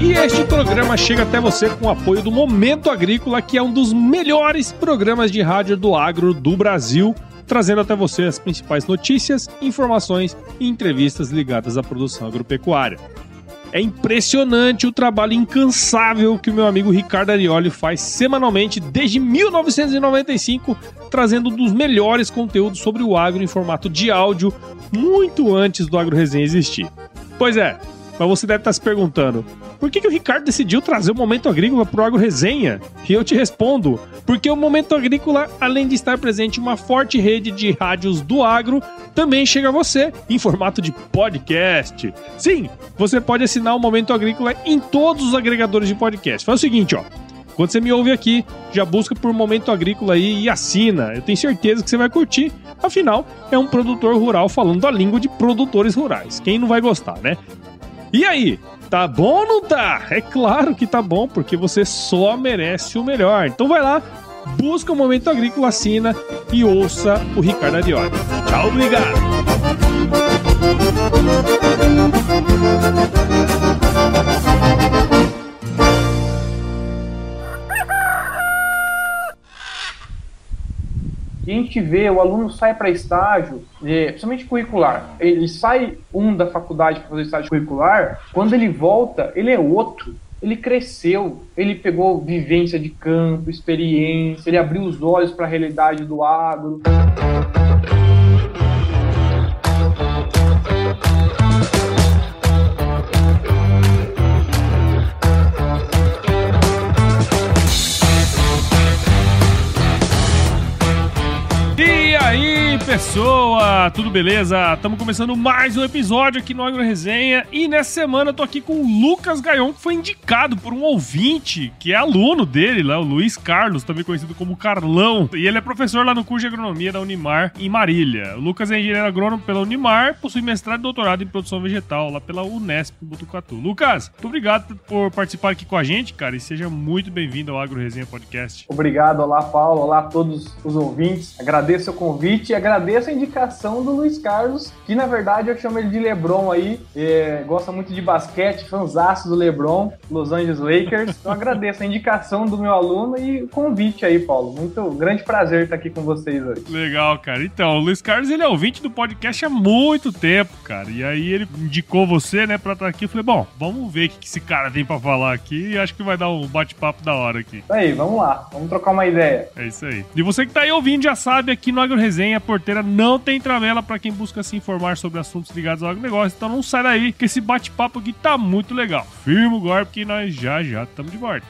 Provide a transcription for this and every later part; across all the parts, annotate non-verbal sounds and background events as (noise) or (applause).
E este programa chega até você com o apoio do Momento Agrícola, que é um dos melhores programas de rádio do agro do Brasil, trazendo até você as principais notícias, informações e entrevistas ligadas à produção agropecuária. É impressionante o trabalho incansável que o meu amigo Ricardo Arioli faz semanalmente desde 1995, trazendo um dos melhores conteúdos sobre o agro em formato de áudio, muito antes do Agro Resenha existir. Pois é, mas você deve estar se perguntando: por que, que o Ricardo decidiu trazer o Momento Agrícola para o Agro Resenha? E eu te respondo: porque o Momento Agrícola, além de estar presente em uma forte rede de rádios do agro, também chega a você em formato de podcast. Sim, você pode assinar o Momento Agrícola em todos os agregadores de podcast. Faz o seguinte, ó. Quando você me ouve aqui, já busca por Momento Agrícola aí e assina. Eu tenho certeza que você vai curtir. Afinal, é um produtor rural falando a língua de produtores rurais. Quem não vai gostar, né? E aí, tá bom ou não tá? É claro que tá bom, porque você só merece o melhor. Então vai lá, busca o Momento Agrícola, assina e ouça o Ricardo Arioli. Tchau, obrigado! A gente vê, o aluno sai para estágio, é, principalmente curricular, ele sai um da faculdade para fazer estágio curricular, quando ele volta, ele é outro. Ele cresceu, ele pegou vivência de campo, experiência, ele abriu os olhos para a realidade do agro. Pessoa, tudo beleza? Estamos começando mais um episódio aqui no Agro Resenha e nessa semana eu tô aqui com o Lucas Gaion, que foi indicado por um ouvinte, que é aluno dele lá, o Luiz Carlos, também conhecido como Carlão, e ele é professor lá no curso de agronomia da Unimar em Marília. O Lucas é engenheiro agrônomo pela Unimar, possui mestrado e doutorado em produção vegetal lá pela Unesp Botucatu. Lucas, muito obrigado por participar aqui com a gente, cara, e seja muito bem-vindo ao Agro Resenha Podcast. Obrigado, olá Paulo, olá a todos os ouvintes. Agradeço o convite e agradeço agradeço a indicação do Luiz Carlos, que na verdade eu chamo ele de Lebron aí, é, gosta muito de basquete, fanzaço do Lebron, Los Angeles Lakers. Então agradeço a indicação do meu aluno e o convite aí, Paulo. Muito grande prazer estar aqui com vocês hoje. Legal, cara. Então, o Luiz Carlos ele é ouvinte do podcast há muito tempo, cara. E aí ele indicou você, né, pra estar aqui. Eu falei, bom, vamos ver o que esse cara tem pra falar aqui e acho que vai dar um bate-papo da hora aqui. Isso aí, vamos lá. Vamos trocar uma ideia. É isso aí. E você que tá aí ouvindo já sabe, aqui no Agro Resenha, por não tem travela para quem busca se informar sobre assuntos ligados ao agronegócio. Então não sai daí, que esse bate-papo aqui tá muito legal. Firma o golpe que nós já já estamos de volta.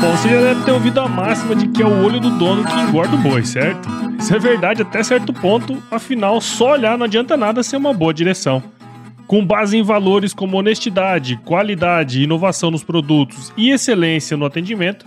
Bom, você já deve ter ouvido a máxima de que é o olho do dono que engorda o boi, certo? Isso é verdade até certo ponto, afinal, só olhar não adianta nada ser uma boa direção. Com base em valores como honestidade, qualidade, inovação nos produtos e excelência no atendimento,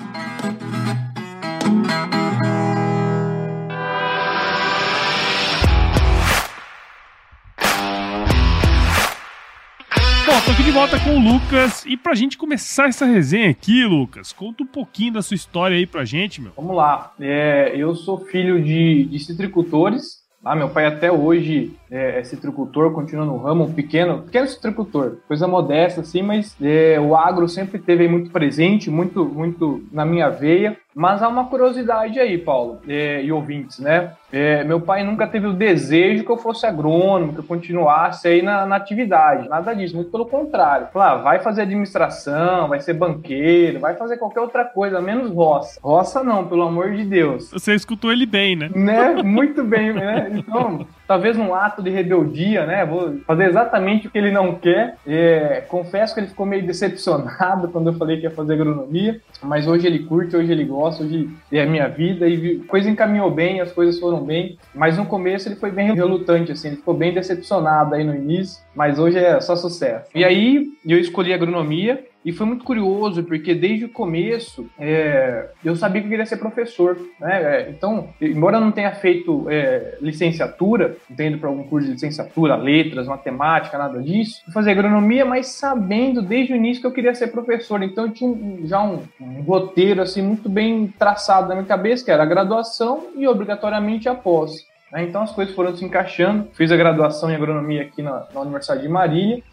Aqui de volta com o Lucas. E pra gente começar essa resenha aqui, Lucas, conta um pouquinho da sua história aí pra gente, meu. Vamos lá. É, eu sou filho de, de citricultores. Ah, meu pai até hoje é, citricultor, continua no ramo, um pequeno, pequeno citricultor, coisa modesta assim, mas é, o agro sempre teve muito presente, muito, muito na minha veia. Mas há uma curiosidade aí, Paulo, é, e ouvintes, né? É, meu pai nunca teve o desejo que eu fosse agrônomo, que eu continuasse aí na, na atividade. Nada disso, muito pelo contrário. Falar, ah, vai fazer administração, vai ser banqueiro, vai fazer qualquer outra coisa, menos roça. Roça não, pelo amor de Deus. Você escutou ele bem, né? Né? Muito bem, né? Então, talvez um ato de rebeldia, né? Vou fazer exatamente o que ele não quer. É, confesso que ele ficou meio decepcionado (laughs) quando eu falei que ia fazer agronomia, mas hoje ele curte, hoje ele gosta de é a minha vida e coisa encaminhou bem, as coisas foram bem, mas no começo ele foi bem relutante, assim, ele ficou bem decepcionado aí no início, mas hoje é só sucesso. E aí eu escolhi agronomia e foi muito curioso, porque desde o começo é, eu sabia que eu queria ser professor. Né? É, então, embora eu não tenha feito é, licenciatura, entendo para algum curso de licenciatura, letras, matemática, nada disso, fui fazer agronomia, mas sabendo desde o início que eu queria ser professor. Então, eu tinha já um, um roteiro assim muito bem traçado na minha cabeça, que era a graduação e obrigatoriamente a pós. Né? Então as coisas foram se encaixando. Fiz a graduação em agronomia aqui na, na Universidade de Marília,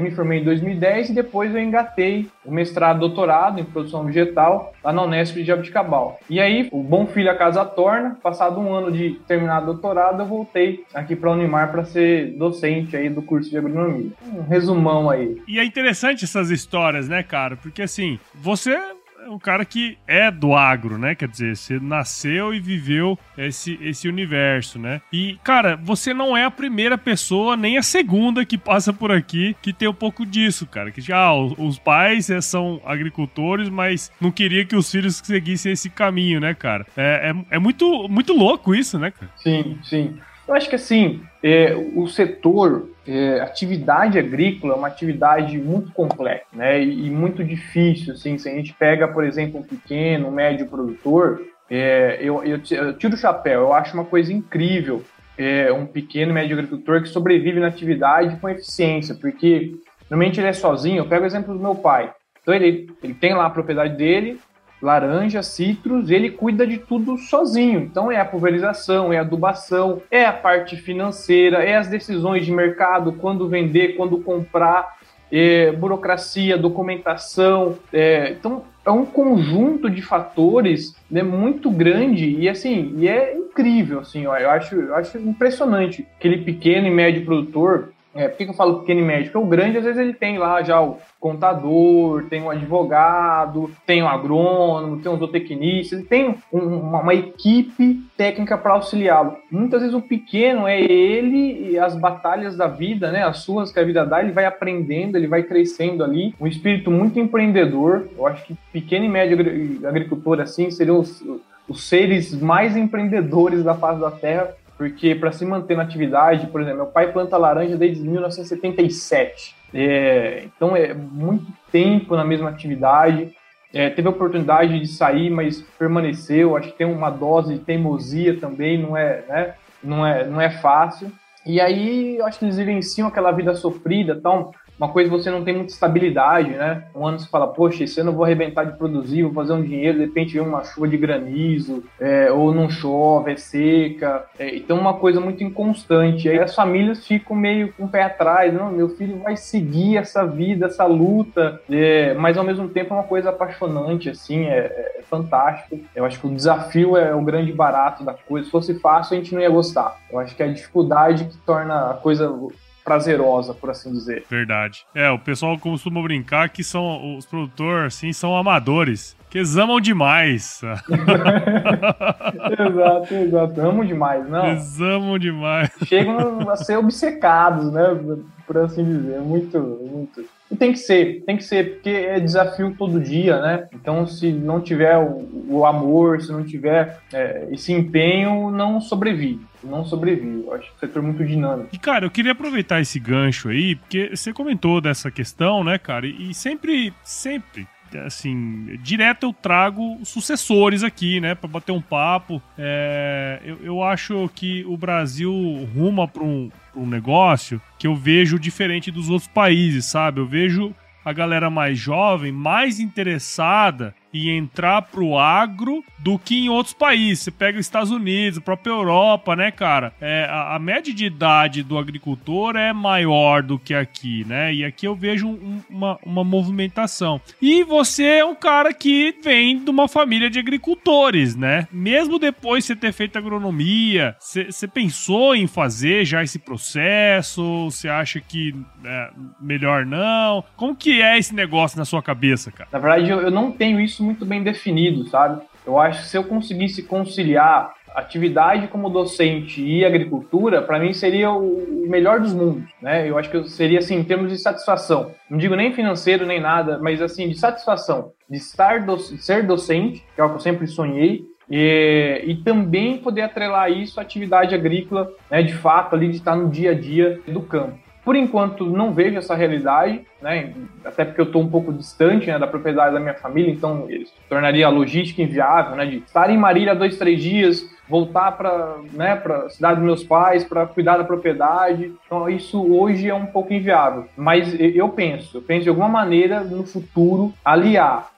me formei em 2010 e depois eu engatei o mestrado doutorado em produção vegetal lá na Unesp de Jabuticabal. E aí, o bom filho a casa torna. Passado um ano de terminar o doutorado, eu voltei aqui para a Unimar para ser docente aí do curso de agronomia. Um resumão aí. E é interessante essas histórias, né, cara? Porque assim, você é um cara que é do agro, né? Quer dizer, você nasceu e viveu esse, esse universo, né? E, cara, você não é a primeira pessoa, nem a segunda que passa por aqui que tem um pouco disso, cara. Que já ah, os pais é, são agricultores, mas não queria que os filhos seguissem esse caminho, né, cara? É, é, é muito, muito louco isso, né, cara? Sim, sim. Eu acho que assim, é, o setor, é, atividade agrícola é uma atividade muito complexa, né? E, e, muito difícil, assim. Se a gente pega, por exemplo, um pequeno, um médio produtor, é, eu, eu, eu, tiro o chapéu. Eu acho uma coisa incrível é, um pequeno médio agricultor que sobrevive na atividade com eficiência, porque normalmente ele é sozinho. Eu pego o exemplo do meu pai. Então ele, ele tem lá a propriedade dele, laranja, citros, ele cuida de tudo sozinho. Então é a pulverização, é a adubação, é a parte financeira, é as decisões de mercado, quando vender, quando comprar, é, burocracia, documentação. É, então é um conjunto de fatores né, muito grande e assim e é incrível assim ó, eu acho eu acho impressionante aquele pequeno e médio produtor é, por que eu falo pequeno e médio? Porque o grande, às vezes, ele tem lá já o contador, tem o advogado, tem o agrônomo, tem o zootecnista, ele tem um, uma, uma, equipe técnica para auxiliá-lo. Muitas vezes o pequeno é ele e as batalhas da vida, né, as suas que a vida dá, ele vai aprendendo, ele vai crescendo ali. Um espírito muito empreendedor. Eu acho que pequeno e médio agricultor, assim, seriam os, os seres mais empreendedores da face da terra porque para se manter na atividade, por exemplo, meu pai planta laranja desde 1977. É, então é muito tempo na mesma atividade. É, teve a oportunidade de sair, mas permaneceu. Acho que tem uma dose de teimosia também, não é, né? não é, não é fácil. E aí, acho que eles vivenciam aquela vida sofrida, então uma coisa você não tem muita estabilidade, né? Um ano você fala, poxa, esse ano eu vou arrebentar de produzir, vou fazer um dinheiro, de repente vem uma chuva de granizo, é, ou não chove, é seca. É, então, uma coisa muito inconstante. Aí as famílias ficam meio com o pé atrás, não, meu filho vai seguir essa vida, essa luta, é, mas ao mesmo tempo é uma coisa apaixonante, assim, é, é fantástico. Eu acho que o desafio é o grande barato da coisa. Se fosse fácil, a gente não ia gostar. Eu acho que é a dificuldade que torna a coisa prazerosa, por assim dizer. Verdade. É, o pessoal costuma brincar que são os produtores, assim, são amadores. Que eles amam demais. (laughs) exato, exato. Amam demais, não? Eles amam demais. Chegam a ser obcecados, né? Por assim dizer. Muito, muito. E tem que ser, tem que ser, porque é desafio todo dia, né? Então, se não tiver o, o amor, se não tiver é, esse empenho, não sobrevive. Não sobrevive. Eu acho que o setor é muito dinâmico. E, cara, eu queria aproveitar esse gancho aí, porque você comentou dessa questão, né, cara? E sempre, sempre assim, direto eu trago sucessores aqui, né, para bater um papo. É, eu, eu acho que o Brasil ruma para um, um negócio que eu vejo diferente dos outros países, sabe? Eu vejo a galera mais jovem mais interessada e entrar pro agro do que em outros países. Você pega os Estados Unidos, a própria Europa, né, cara? É, a, a, média de idade do agricultor é maior do que aqui, né? E aqui eu vejo um, uma, uma movimentação. E você é um cara que vem de uma família de agricultores, né? Mesmo depois de você ter feito agronomia, você pensou em fazer já esse processo? Você acha que é, melhor não? Como que é esse negócio na sua cabeça, cara? Na verdade, eu, eu não tenho isso muito bem definido, sabe? Eu acho que se eu conseguisse conciliar atividade como docente e agricultura, para mim seria o melhor dos mundos, né? Eu acho que seria assim em termos de satisfação. Não digo nem financeiro nem nada, mas assim de satisfação, de estar do, ser docente, que é o que eu sempre sonhei, e, e, também poder atrelar isso à atividade agrícola, né, de fato, ali de estar no dia a dia do campo. Por enquanto, não vejo essa realidade, né? Até porque eu estou um pouco distante né, da propriedade da minha família, então isso tornaria a logística inviável, né? De estar em Marília dois, três dias, voltar para né, a cidade dos meus pais para cuidar da propriedade. Então, isso hoje é um pouco inviável. Mas eu penso, eu penso de alguma maneira no futuro aliar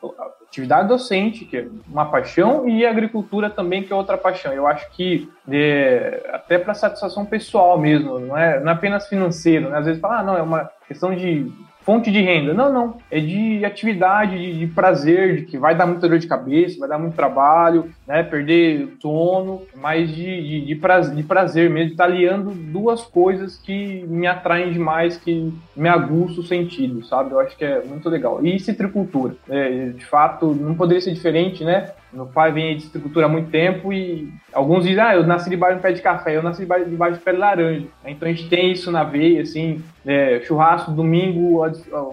atividade docente, que é uma paixão, e agricultura também, que é outra paixão. Eu acho que é, até para satisfação pessoal mesmo, não é, não é apenas financeiro, né? Às vezes fala, ah, não, é uma questão de fonte de renda. Não, não. É de atividade, de, de, prazer, de que vai dar muita dor de cabeça, vai dar muito trabalho, né? Perder sono, mas de, de, de, prazer, de prazer mesmo, tá aliando duas coisas que me atraem demais, que me aguçam o sentido, sabe? Eu acho que é muito legal. E citricultura. É, de fato, não poderia ser diferente, né? Meu pai vem de citricultura há muito tempo e alguns dizem, ah, eu nasci debaixo de um pé de café, eu nasci debaixo, de pé de laranja. Então a gente tem isso na veia, assim, é, churrasco, domingo,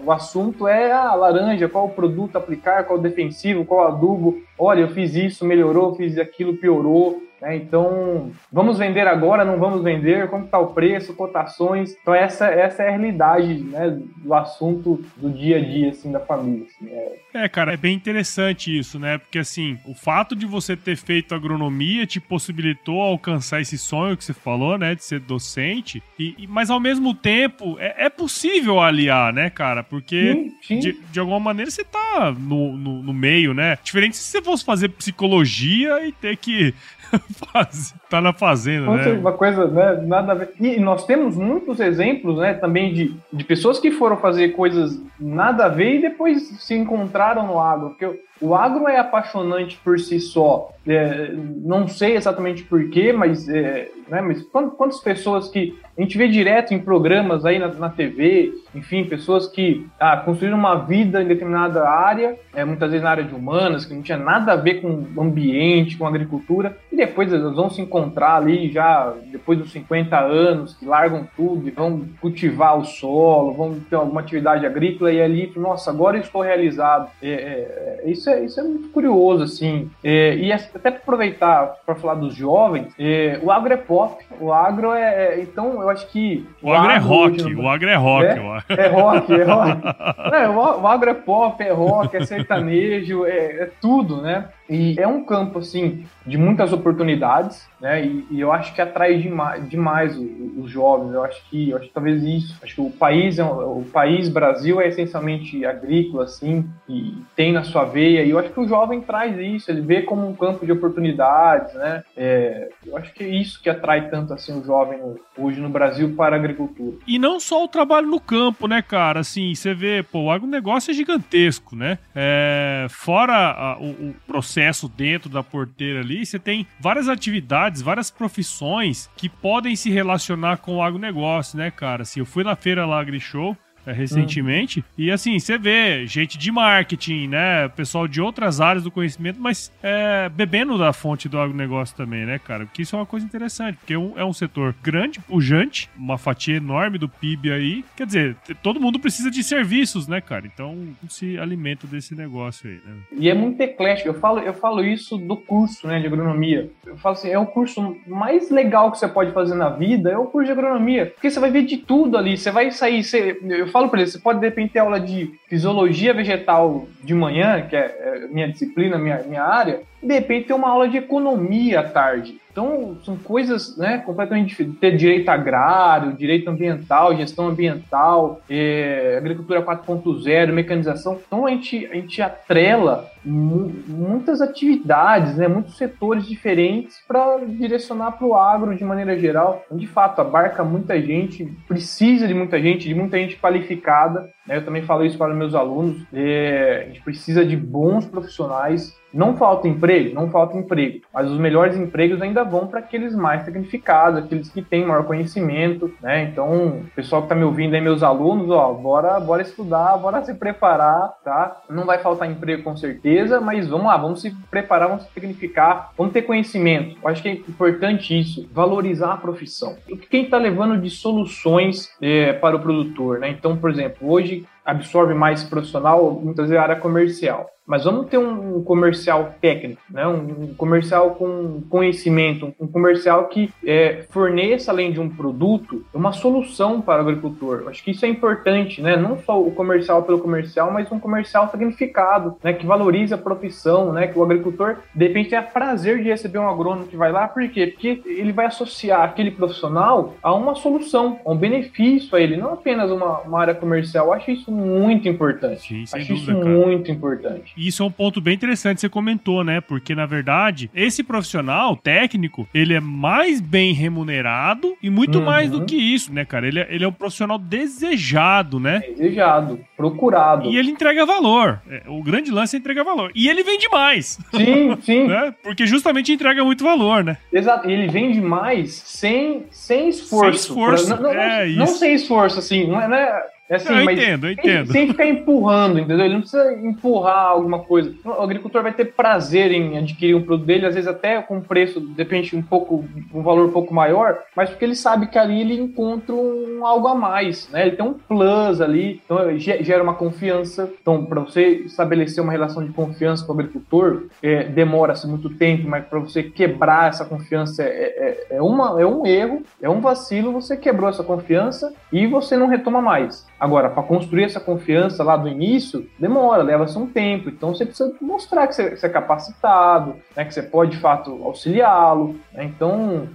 o assunto é a ah, laranja, qual o produto aplicar, qual o defensivo, qual o adubo. Olha, eu fiz isso, melhorou, fiz aquilo, piorou. Né? Então, vamos vender agora, não vamos vender, como está o preço, cotações. Então, essa, essa é a realidade né, do assunto do dia a dia assim, da família. Assim, é... é, cara, é bem interessante isso, né? Porque, assim, o fato de você ter feito agronomia te possibilitou alcançar esse sonho que você falou, né? De ser docente. E, e mas, ao mesmo tempo, é, é, possível aliar, né, cara? Porque, sim, sim. De, de alguma maneira, você tá no, no, no meio, né? Diferente se você fosse fazer psicologia e ter que (laughs) fase tá na fazenda, né? Uma coisa, né? Nada a ver. E nós temos muitos exemplos, né? Também de, de pessoas que foram fazer coisas nada a ver e depois se encontraram no agro. Porque o agro é apaixonante por si só. É, não sei exatamente porquê, mas, é, né, mas quantas pessoas que a gente vê direto em programas aí na, na TV, enfim, pessoas que ah, construíram uma vida em determinada área, é, muitas vezes na área de humanas, que não tinha nada a ver com ambiente, com agricultura, e depois elas vão se encontrar ali já depois dos 50 anos, que largam tudo e vão cultivar o solo, vão ter alguma atividade agrícola e ali, nossa, agora eu estou realizado. É, é, é isso, é, isso é muito curioso, assim. É, e até para aproveitar para falar dos jovens, é, o agro é pop, o agro é. é então, eu acho que. O, o agro, é rock, hoje, o agro é rock. É, rock, é rock. (laughs) o, o agro é pop, é rock, é sertanejo, é tudo, né? E é um campo, assim, de muitas oportunidades, né? E, e eu acho que atrai demais, demais os, os, jovens. Eu acho que, eu acho que talvez isso. Acho que o país, é, o país Brasil é essencialmente agrícola, assim, e tem na sua veia. E eu acho que o jovem traz isso. Ele vê como um campo de oportunidades, né? É, eu acho que é isso que atrai tanto assim o jovem hoje no Brasil para a agricultura. E não só o trabalho no campo, né, cara? Assim, você vê, pô, o agronegócio é gigantesco, né? É, fora a, o, o processo processo dentro da porteira ali, você tem várias atividades, várias profissões que podem se relacionar com o agronegócio, né, cara? Assim, eu fui na feira lá, AgriShow, é, recentemente. Hum. E assim, você vê gente de marketing, né? Pessoal de outras áreas do conhecimento, mas é, bebendo da fonte do agronegócio também, né, cara? Porque isso é uma coisa interessante, porque é um, é setor grande, pujante, uma fatia enorme do PIB aí. Quer dizer, todo mundo precisa de serviços, né, cara? Então se alimenta desse negócio aí, né? E é muito eclético. Eu falo, eu falo isso do curso né, de agronomia. Eu falo assim, é o curso mais legal que você pode fazer na vida, é o curso de agronomia. Porque você vai ver de tudo ali. Você vai sair. Você, eu falo para eles, você pode de repente ter aula de fisiologia vegetal de manhã, que é, é minha disciplina, minha, minha área, e de repente ter uma aula de economia à tarde. Então, são coisas né, completamente diferentes. Ter direito agrário, direito ambiental, gestão ambiental, é, agricultura 4.0, mecanização. Então, a gente, a gente atrela muitas atividades, né, muitos setores diferentes para direcionar para o agro de maneira geral. De fato, abarca muita gente, precisa de muita gente, de muita gente qualificada. Né, eu também falo isso para meus alunos. É, a gente precisa de bons profissionais não falta emprego? Não falta emprego. Mas os melhores empregos ainda vão para aqueles mais tecnificados, aqueles que têm maior conhecimento, né? Então, pessoal que está me ouvindo aí, meus alunos, ó, bora, bora estudar, bora se preparar, tá? Não vai faltar emprego com certeza, mas vamos lá, vamos se preparar, vamos se tecnificar, vamos ter conhecimento. Eu acho que é importante isso, valorizar a profissão. O que quem está levando de soluções é, para o produtor, né? Então, por exemplo, hoje hoje absorve mais profissional, muitas vezes a área comercial. Mas vamos ter um comercial técnico, né? um comercial com conhecimento, um comercial que é, forneça, além de um produto, uma solução para o agricultor. Acho que isso é importante, né? não só o comercial pelo comercial, mas um comercial significado, né? que valorize a profissão, né? que o agricultor, de repente, tenha prazer de receber um agrônomo que vai lá. Por quê? Porque ele vai associar aquele profissional a uma solução, a um benefício a ele, não apenas uma, uma área comercial. Eu acho isso muito importante. Sim, acho dúvida, isso cara. muito importante. E isso é um ponto bem interessante que você comentou, né? Porque, na verdade, esse profissional técnico, ele é mais bem remunerado e muito uhum. mais do que isso, né, cara? Ele é, ele é um profissional desejado, né? Desejado, procurado. E ele entrega valor. É, o grande lance é entregar valor. E ele vende mais. Sim, (laughs) sim. né? Porque justamente entrega muito valor, né? Exato. E ele vende mais sem, sem esforço. Sem esforço. Pra, não, não, é não, não, sem esforço, assim. Não é, não é assim, eu entendo, eu entendo. Sem, ficar empurrando, entendeu? Ele não precisa empurrar alguma coisa. O agricultor vai ter prazer em adquirir um produto dele, às vezes até com preço, depende um pouco, um valor um pouco maior, mas porque ele sabe que ali ele encontra um algo a mais, né? Ele tem um plus ali, então gera uma confiança. Então, para você estabelecer uma relação de confiança com o agricultor, é, demora-se muito tempo, mas para você quebrar essa confiança é, é, é, uma, é um erro, é um vacilo, você quebrou essa confiança e você não retoma mais. Agora, para construir essa confiança lá do início, demora, leva-se um tempo. Então você precisa mostrar que você, é capacitado, né, que você pode de fato auxiliá-lo. Né? Então,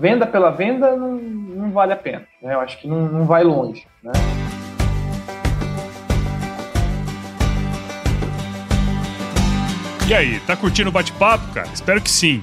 venda pela venda não, não vale a pena. Né? Eu acho que não, não vai longe. Né? E aí, tá curtindo o bate-papo, cara? Espero que sim.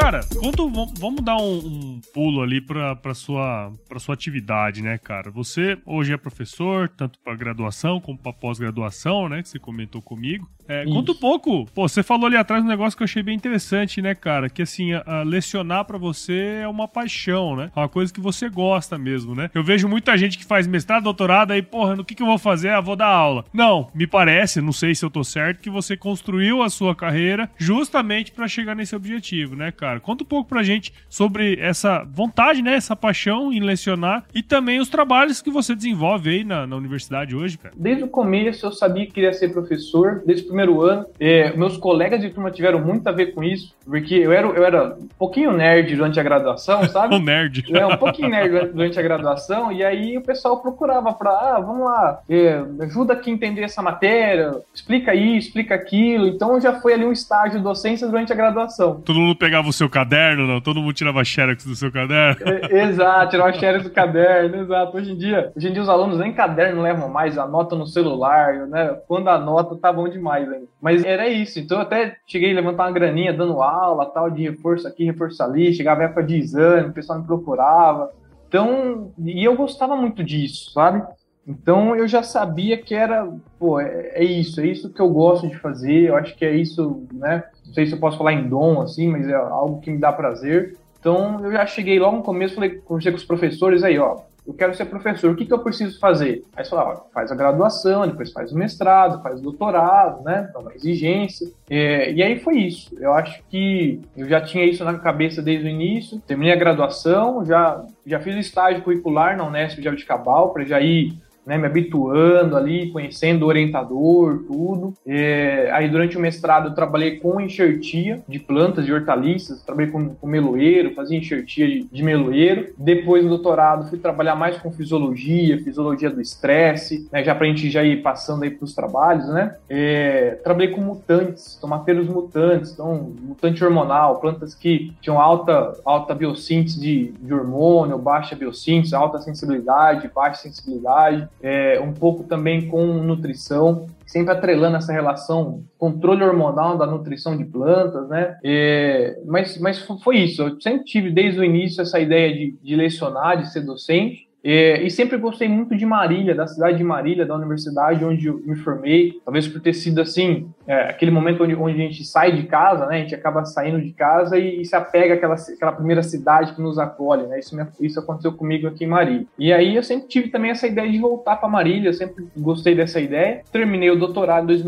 Cara, quando, vamos dar um, um pulo ali para pra sua, pra sua atividade, né, cara? Você hoje é professor, tanto para graduação como para pós-graduação, né? Que você comentou comigo. É, conta um pouco, pô, você falou ali atrás um negócio que eu achei bem interessante, né, cara? Que assim, a, a lecionar para você é uma paixão, né? É uma coisa que você gosta mesmo, né? Eu vejo muita gente que faz mestrado, doutorado, aí, porra, no que, que eu vou fazer? Ah, vou dar aula. Não, me parece, não sei se eu tô certo, que você construiu a sua carreira justamente para chegar nesse objetivo, né, cara? Conta um pouco pra gente sobre essa vontade, né? Essa paixão em lecionar e também os trabalhos que você desenvolve aí na, na universidade hoje, cara. Desde o começo eu sabia que queria ser professor, desde o primeiro ano. É, meus colegas de turma tiveram muito a ver com isso, porque eu era, eu era um pouquinho nerd durante a graduação, (laughs) sabe? um nerd. É, um pouquinho nerd durante a graduação, e aí o pessoal procurava pra, ah, vamos lá, é, ajuda aqui a entender essa matéria, explica isso, explica aquilo. Então já foi ali um estágio de docência durante a graduação. Todo mundo pegava o seu caderno, não? Todo mundo tirava xerox do seu caderno. É, (laughs) exato, tirar o xerox do caderno, exato. Hoje em dia, hoje em dia os alunos nem caderno levam mais, anotam no celular, né? Quando anota, tá bom demais ainda. Mas era isso, então eu até cheguei a levantar uma graninha dando aula, tal, de reforço aqui, reforço ali, chegava época de exame, o pessoal me procurava. Então, e eu gostava muito disso, sabe? Então eu já sabia que era, pô, é, é, isso, é isso que eu gosto de fazer, eu acho que é isso, né? Não sei se eu posso falar em dom, assim, mas é algo que me dá prazer. Então eu já cheguei logo no começo, falei, conversei com os professores aí, ó, eu quero ser professor, o que, que eu preciso fazer? Aí você fala, faz a graduação, depois faz o mestrado, faz o doutorado, né? Então, uma exigência. É, e aí foi isso. Eu acho que eu já tinha isso na cabeça desde o início. Terminei a graduação, já, já fiz estágio curricular na Unesp de Abdicabal, para já ir né, me habituando ali, conhecendo o orientador, tudo. É, aí durante o mestrado eu trabalhei com enxertia de plantas, de hortaliças, trabalhei com, com meloeiro, fazia enxertia de, de meloeiro. Depois do doutorado fui trabalhar mais com fisiologia, fisiologia do estresse, né, já pra gente já ir passando aí pros trabalhos, né. É, trabalhei com mutantes, tomateiros mutantes, então mutante hormonal, plantas que tinham alta, alta biossíntese de, de hormônio, baixa biossíntese, alta sensibilidade, baixa sensibilidade é, um pouco também com nutrição, sempre atrelando essa relação controle hormonal da nutrição de plantas, né? É, mas, mas foi isso. Eu sempre tive desde o início essa ideia de, de lecionar, de ser docente. É, e sempre gostei muito de Marília, da cidade de Marília, da universidade onde eu me formei. Talvez por ter sido assim, é, aquele momento onde, onde, a gente sai de casa, né? A gente acaba saindo de casa e, e, se apega àquela, àquela primeira cidade que nos acolhe, né? Isso, me, isso aconteceu comigo aqui em Marília. E aí eu sempre tive também essa ideia de voltar para Marília, sempre gostei dessa ideia. Terminei o doutorado em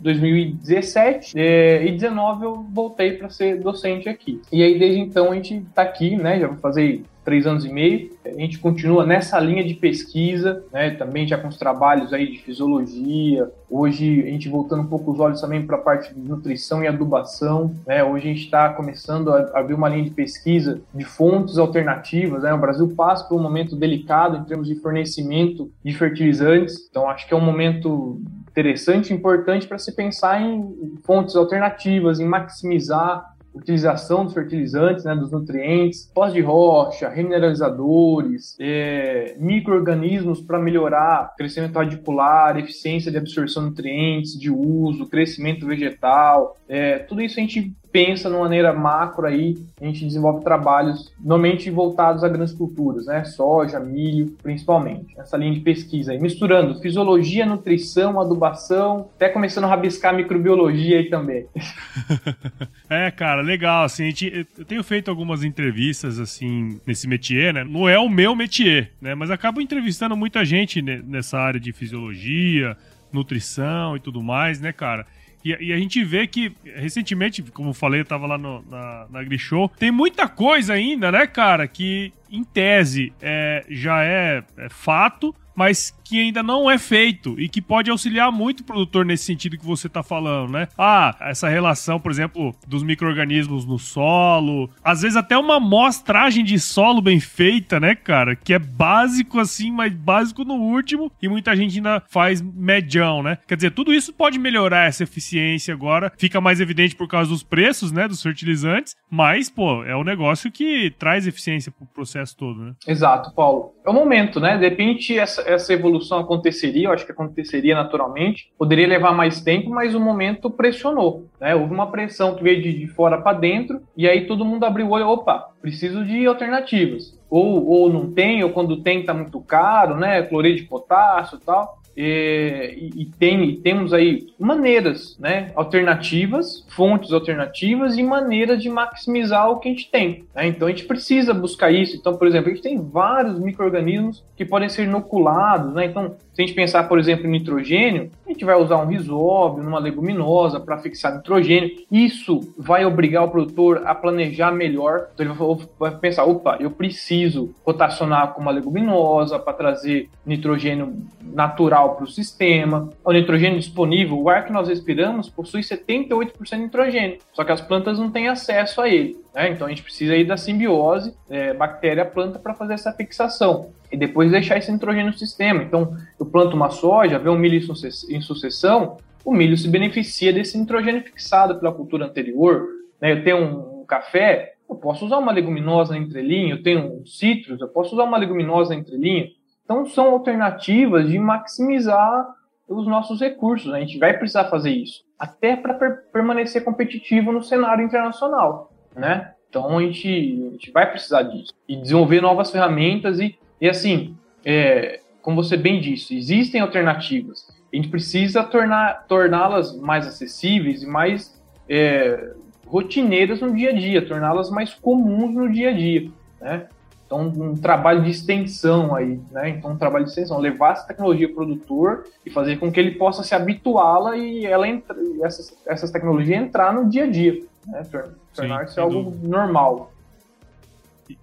2017 é, e 19 eu voltei para ser docente aqui. E aí desde então a gente está aqui, né? Já vou fazer três anos e meio. A gente continua nessa linha de pesquisa, né, também já com os trabalhos aí de fisiologia. Hoje a gente voltando um pouco os olhos também para a parte de nutrição e adubação. Né? Hoje a gente está começando a abrir uma linha de pesquisa de fontes alternativas. Né? O Brasil passa por um momento delicado em termos de fornecimento de fertilizantes. Então acho que é um momento interessante, importante para se pensar em fontes alternativas, em maximizar utilização dos fertilizantes, né, dos nutrientes, pós de rocha, remineralizadores, é, micro-organismos para melhorar crescimento radicular, eficiência de absorção de nutrientes, de uso, crescimento vegetal. É, tudo isso a gente pensa de uma maneira macro aí, a gente desenvolve trabalhos normalmente voltados a grandes culturas, né? Soja, milho, principalmente. Essa linha de pesquisa aí, misturando fisiologia, nutrição, adubação, até começando a rabiscar microbiologia aí também. (laughs) é, cara, legal, assim, gente, eu tenho feito algumas entrevistas, assim, nesse métier, né? Não é o meu métier, né? Mas acabo entrevistando muita gente nessa área de fisiologia, nutrição e tudo mais, né, cara? E, e, a gente vê que, recentemente, como eu falei, eu tava lá no, na, na Grishow, tem muita coisa ainda, né, cara, que em tese é, já é, é fato, mas que ainda não é feito e que pode auxiliar muito o produtor nesse sentido que você está falando, né? Ah, essa relação, por exemplo, dos micro-organismos no solo, às vezes até uma amostragem de solo bem feita, né, cara? Que é básico assim, mas básico no último e muita gente ainda faz medião, né? Quer dizer, tudo isso pode melhorar essa eficiência agora, fica mais evidente por causa dos preços, né, dos fertilizantes, mas, pô, é um negócio que traz eficiência pro processo todo, né? Exato, Paulo. É o momento, né? De repente essa, essa evolução evolução aconteceria, eu acho que aconteceria naturalmente, poderia levar mais tempo, mas o momento pressionou, né? Houve uma pressão que veio de, de fora para dentro, e aí todo mundo abriu o olho, opa, preciso de alternativas. Ou, ou não tem, ou quando tem tá muito caro, né? Cloreto de potássio e tal. E, e, tem, temos aí maneiras, né, alternativas, fontes alternativas e maneiras de maximizar o que a gente tem. Né? Então a gente precisa buscar isso. Então, por exemplo, a gente tem vários micro-organismos que podem ser inoculados. Né? Então, se a gente pensar, por exemplo, em nitrogênio, a gente vai usar um risóbio numa leguminosa para fixar nitrogênio. Isso vai obrigar o produtor a planejar melhor. Então ele vai pensar, opa, eu preciso rotacionar com uma leguminosa para trazer nitrogênio natural para o sistema. O nitrogênio disponível, o ar que nós respiramos possui 78% de nitrogênio, só que as plantas não têm acesso a ele. Né? Então a gente precisa aí da simbiose é, bactéria-planta para fazer essa fixação e depois deixar esse nitrogênio no sistema. Então eu planto uma soja, vê um milho em sucessão, o milho se beneficia desse nitrogênio fixado pela cultura anterior. Né? Eu tenho um café, Eu posso usar uma leguminosa na entrelinha, eu tenho um citros, eu posso usar uma leguminosa na entrelinha. Então, são alternativas de maximizar os nossos recursos. A gente vai precisar fazer isso, até para per permanecer competitivo no cenário internacional, né? Então, a gente, a gente vai precisar disso. E desenvolver novas ferramentas e, e assim, é, como você bem disse, existem alternativas. A gente precisa torná-las mais acessíveis e mais é, rotineiras no dia a dia, torná-las mais comuns no dia a dia, né? Então, um trabalho de extensão aí, né? Então, um trabalho de extensão, levar essa tecnologia para o produtor e fazer com que ele possa se habituá-la e ela entra, essas, essas tecnologias entrar no dia a dia, né? Tornar-se algo normal.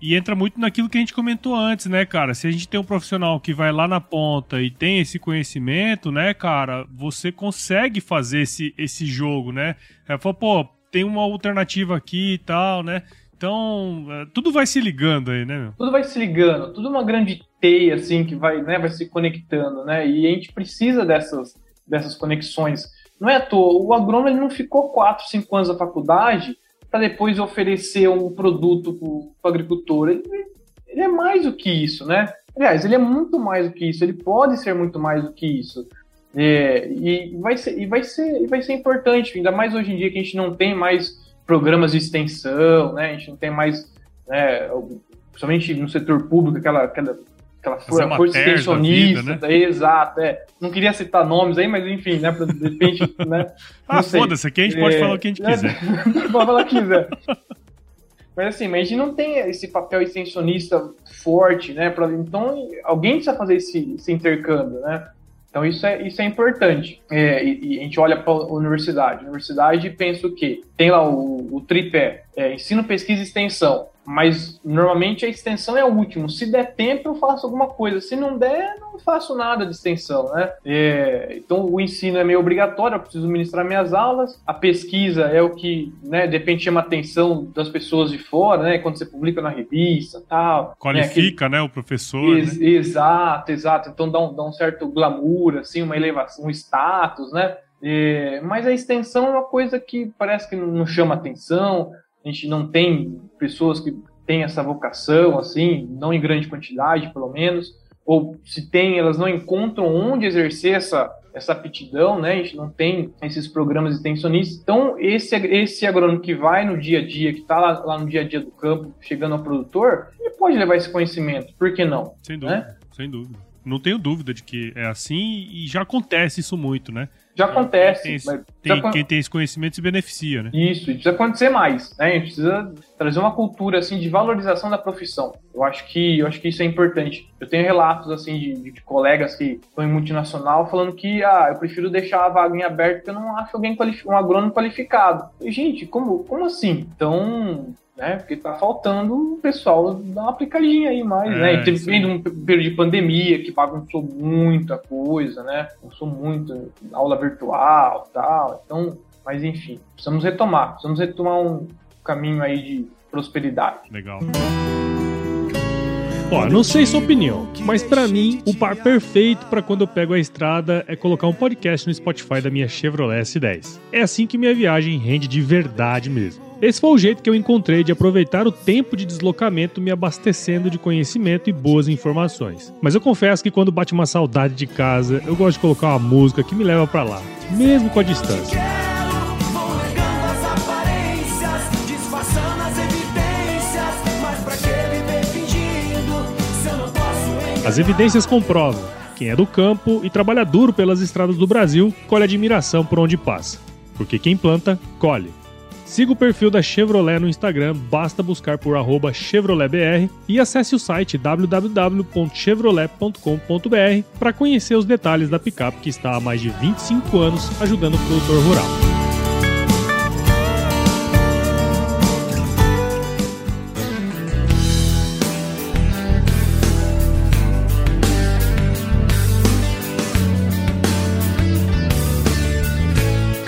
E entra muito naquilo que a gente comentou antes, né, cara? Se a gente tem um profissional que vai lá na ponta e tem esse conhecimento, né, cara, você consegue fazer esse, esse jogo, né? É, fala, pô, tem uma alternativa aqui e tal, né? Então, é, tudo vai se ligando aí, né? Tudo vai se ligando, tudo uma grande teia, assim, que vai, né, vai se conectando, né? E a gente precisa dessas, dessas conexões. Não é à toa, o agrônomo ele não ficou 4, 5 anos na faculdade para depois oferecer um produto para o agricultor. Ele, ele, é mais do que isso, né? Aliás, ele é muito mais do que isso, ele pode ser muito mais do que isso. É, e, vai ser, e, vai ser, e vai ser importante, ainda mais hoje em dia que a gente não tem mais programas de extensão, né? A gente não tem mais, né, principalmente no setor público, aquela, aquela aquela força, força extensionista, vida, né? exato, é. Não queria citar nomes aí, mas enfim, né, de repente, (laughs) né, Ah, foda-se, aqui a gente é, pode falar o que a gente quiser. (laughs) pode falar o que quiser. Mas assim, mas a gente não tem esse papel extensionista forte, né, pra, então alguém precisa fazer esse, esse intercâmbio, né, então isso é, isso é importante. É, e, e, a gente olha para a universidade. Universidade pensa o quê? Tem lá o, o tripé, é, ensino, pesquisa e extensão mas normalmente a extensão é o último. Se der tempo, eu faço alguma coisa. Se não der, não faço nada de extensão, né? É, então o ensino é meio obrigatório, eu preciso ministrar minhas aulas. A pesquisa é o que, né, de repente chama a atenção das pessoas de fora, né? Quando você publica na revista tal. Qualifica, né, aquele... né o professor. Ex né? Exato, exato. Então dá um, dá um certo glamour, assim, uma elevação, um status, né? É, mas a extensão é uma coisa que parece que não chama atenção a gente não tem pessoas que têm essa vocação, assim, não em grande quantidade, pelo menos, ou se tem, elas não encontram onde exercer essa, essa aptidão, né? A gente não tem esses programas extensionistas. Então, esse, esse agrônomo que vai no dia a dia, que está lá, lá, no dia a dia do campo, chegando ao produtor, ele pode levar esse conhecimento. Por que não? Sem dúvida, né? sem dúvida. Não tenho dúvida de que é assim e já acontece isso muito, né? Já acontece. Quem tem, tem, quem tem esse conhecimento se beneficia, né? Isso, precisa acontecer mais, né? A gente precisa trazer uma cultura assim de valorização da profissão. Eu acho que eu acho que isso é importante. Eu tenho relatos assim de, de colegas que estão em multinacional falando que ah, eu prefiro deixar a vaga em aberto porque eu não acho alguém um agrônomo qualificado. E, gente, como como assim? Então né? Porque tá faltando o pessoal dar uma aplicadinha aí mais, né? é, né? E teve um período de pandemia que bagunçou muita coisa, né? Bagunçou muito aula virtual tal. Então, mas enfim, precisamos retomar. Precisamos retomar um caminho aí de prosperidade. Legal. Ó, não sei sua opinião, mas para mim o par perfeito para quando eu pego a estrada é colocar um podcast no Spotify da minha Chevrolet S10. É assim que minha viagem rende de verdade mesmo. Esse foi o jeito que eu encontrei de aproveitar o tempo de deslocamento me abastecendo de conhecimento e boas informações. Mas eu confesso que quando bate uma saudade de casa, eu gosto de colocar uma música que me leva para lá, mesmo com a distância. As evidências comprovam. Quem é do campo e trabalha duro pelas estradas do Brasil colhe admiração por onde passa. Porque quem planta, colhe. Siga o perfil da Chevrolet no Instagram, basta buscar por ChevroletBR e acesse o site www.chevrolet.com.br para conhecer os detalhes da picape que está há mais de 25 anos ajudando o produtor rural.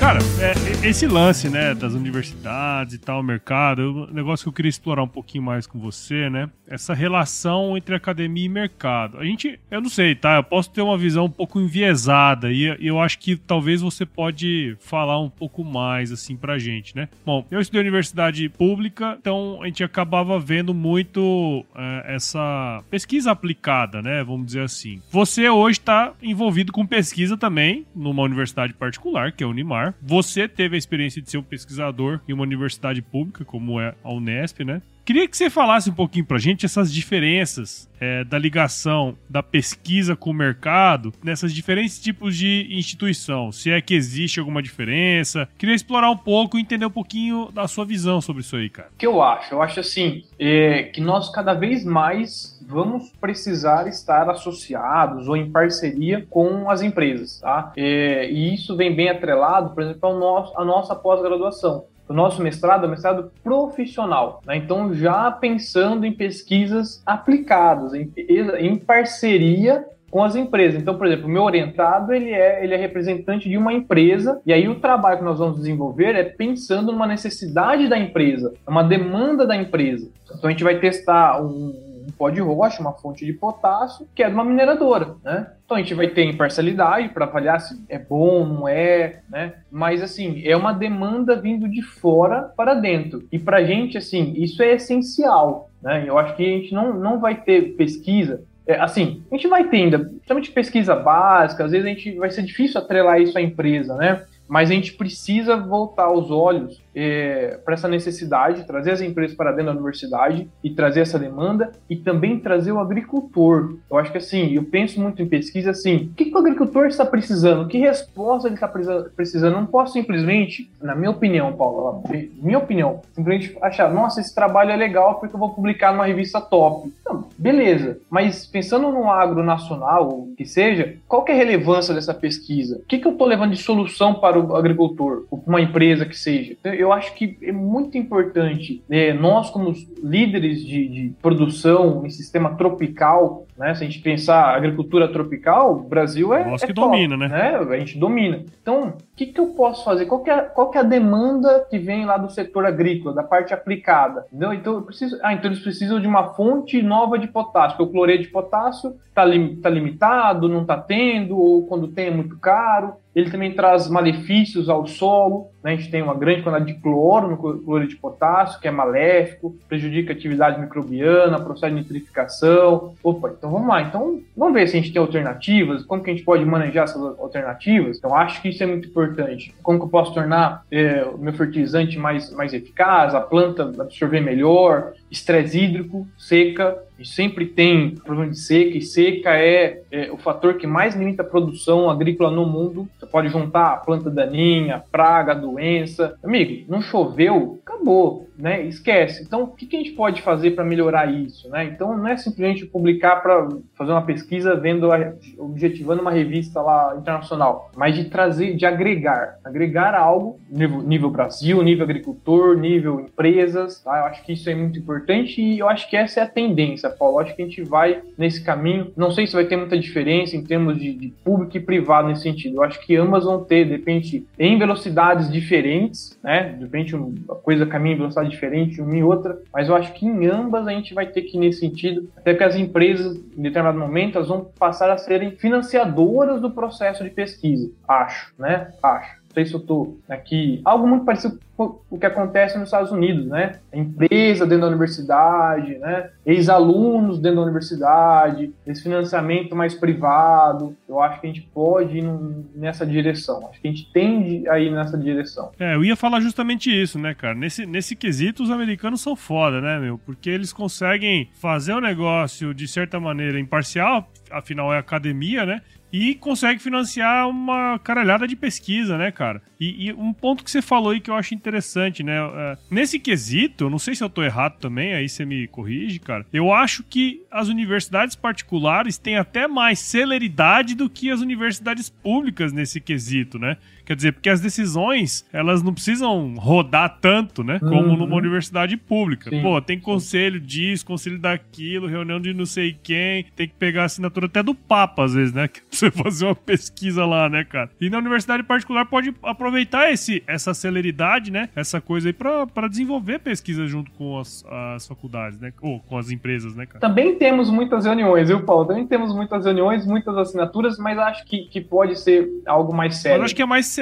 Cara, É, esse lance, né, das universidades e tal, mercado, é um negócio que eu queria explorar um pouquinho mais com você, né? Essa relação entre academia e mercado. A gente, eu não sei, tá? Eu posso ter uma visão um pouco enviesada e eu acho que talvez você pode falar um pouco mais, assim, pra gente, né? Bom, eu estudei universidade pública, então a gente acabava vendo muito é, essa pesquisa aplicada, né? Vamos dizer assim. Você hoje está envolvido com pesquisa também numa universidade particular, que é a Unimar. Você teve a experiência de ser um pesquisador em uma universidade pública, como é a Unesp, né? Queria que você falasse um pouquinho pra gente essas diferenças é, da ligação da pesquisa com o mercado nessas diferentes tipos de instituição. Se é que existe alguma diferença. Queria explorar um pouco e entender um pouquinho da sua visão sobre isso aí, cara. O que eu acho? Eu acho assim, é, que nós cada vez mais vamos precisar estar associados ou em parceria com as empresas, tá? É, e isso vem bem atrelado, por exemplo, ao nosso, à nossa pós-graduação o nosso mestrado é mestrado profissional, né? então já pensando em pesquisas aplicadas, em, em parceria com as empresas. Então, por exemplo, o meu orientado ele é, ele é representante de uma empresa, e aí o trabalho que nós vamos desenvolver é pensando numa necessidade da empresa, uma demanda da empresa. Então a gente vai testar um pó de rocha, uma fonte de potássio, que é de uma mineradora, né? Então a gente vai ter imparcialidade para avaliar se é bom, não é, né? Mas assim, é uma demanda vindo de fora para dentro. E para a gente, assim, isso é essencial, né? Eu acho que a gente não, não vai ter pesquisa é, assim, a gente vai ter ainda, principalmente pesquisa básica, às vezes a gente vai ser difícil atrelar isso à empresa, né? Mas a gente precisa voltar os olhos é, para essa necessidade, trazer as empresas para dentro da universidade e trazer essa demanda e também trazer o agricultor. Eu acho que assim, eu penso muito em pesquisa assim, o que, que o agricultor está precisando? Que resposta ele está precisando? Não posso simplesmente, na minha opinião, Paulo, minha opinião, simplesmente achar, nossa, esse trabalho é legal porque eu vou publicar numa revista top. Não, beleza, mas pensando no agro nacional, que seja, qual que é a relevância dessa pesquisa? O que, que eu estou levando de solução para o agricultor, ou para uma empresa que seja? eu acho que é muito importante né, nós, como líderes de, de, produção em sistema tropical, né, se a gente pensar agricultura tropical, o Brasil é. Nós é que top, domina, né? né? A gente domina. Então, o que, que eu posso fazer? Qual que, é, qual que é a demanda que vem lá do setor agrícola, da parte aplicada? Entendeu? Então, eu preciso, ah, então eles precisam de uma fonte nova de potássio, porque o cloreto de potássio está lim, tá limitado, não está tendo, ou quando tem é muito caro ele também traz malefícios ao solo. Né? A gente tem uma grande quantidade de cloro no cloro de potássio, que é maléfico, prejudica a atividade microbiana, processo de nitrificação. Opa, então vamos lá. Então vamos ver se a gente tem alternativas, como que a gente pode manejar essas alternativas. Então acho que isso é muito importante. Como que eu posso tornar é, o meu fertilizante mais, mais eficaz, a planta absorver melhor, estresse hídrico, seca, a gente sempre tem problema de seca, e seca é, é, o fator que mais limita a produção agrícola no mundo. Você pode juntar a planta daninha, praga, doença. Amigo, não choveu, acabou, né? Esquece. Então, o que, a gente pode fazer para melhorar isso, né? Então, não é simplesmente publicar para fazer uma pesquisa vendo, objetivando uma revista lá internacional, mas de trazer, de agregar, agregar algo nível, nível Brasil, nível agricultor, nível empresas. Tá? Eu acho que isso é muito importante e eu acho que essa é a tendência, Paulo. Eu acho que a gente vai nesse caminho. Não sei se vai ter muita diferença em termos de, de público e privado nesse sentido. Eu acho que ambas vão ter, de repente, em velocidades diferentes, né? De repente, uma coisa caminha em velocidade diferente uma e outra, mas eu acho que em ambas a gente vai ter que ir nesse sentido, até que as empresas, em determinado momento, elas vão passar a serem financiadoras do processo de pesquisa. Acho, né? Acho não sei se eu estou aqui, algo muito parecido com o que acontece nos Estados Unidos, né? A empresa dentro da universidade, né? Ex-alunos dentro da universidade, esse financiamento mais privado. Eu acho que a gente pode ir nessa direção. Acho que a gente tende a ir nessa direção. É, eu ia falar justamente isso, né, cara? Nesse, nesse quesito, os americanos são foda, né, meu? Porque eles conseguem fazer o negócio de certa maneira imparcial, afinal é academia, né? E consegue financiar uma caralhada de pesquisa, né, cara? E, e, um ponto que você falou aí que eu acho interessante, né? É, nesse quesito, não sei se eu tô errado também, aí você me corrige, cara. Eu acho que as universidades particulares têm até mais celeridade do que as universidades públicas nesse quesito, né? Quer dizer, porque as decisões, elas não precisam rodar tanto, né? Como uhum. numa universidade pública. Sim. Pô, tem conselho disso, conselho daquilo, reunião de não sei quem, tem que pegar a assinatura até do Papa, às vezes, né? (laughs) pra você fazer uma pesquisa lá, né, cara? E na universidade particular pode aproveitar esse, essa celeridade, né? Essa coisa aí pra, pra desenvolver pesquisa junto com as, as faculdades, né? Ou com as empresas, né, cara? Também temos muitas reuniões, viu, Paulo? Também temos muitas reuniões, muitas assinaturas, mas acho que, que pode ser algo mais sério. Eu acho que é mais,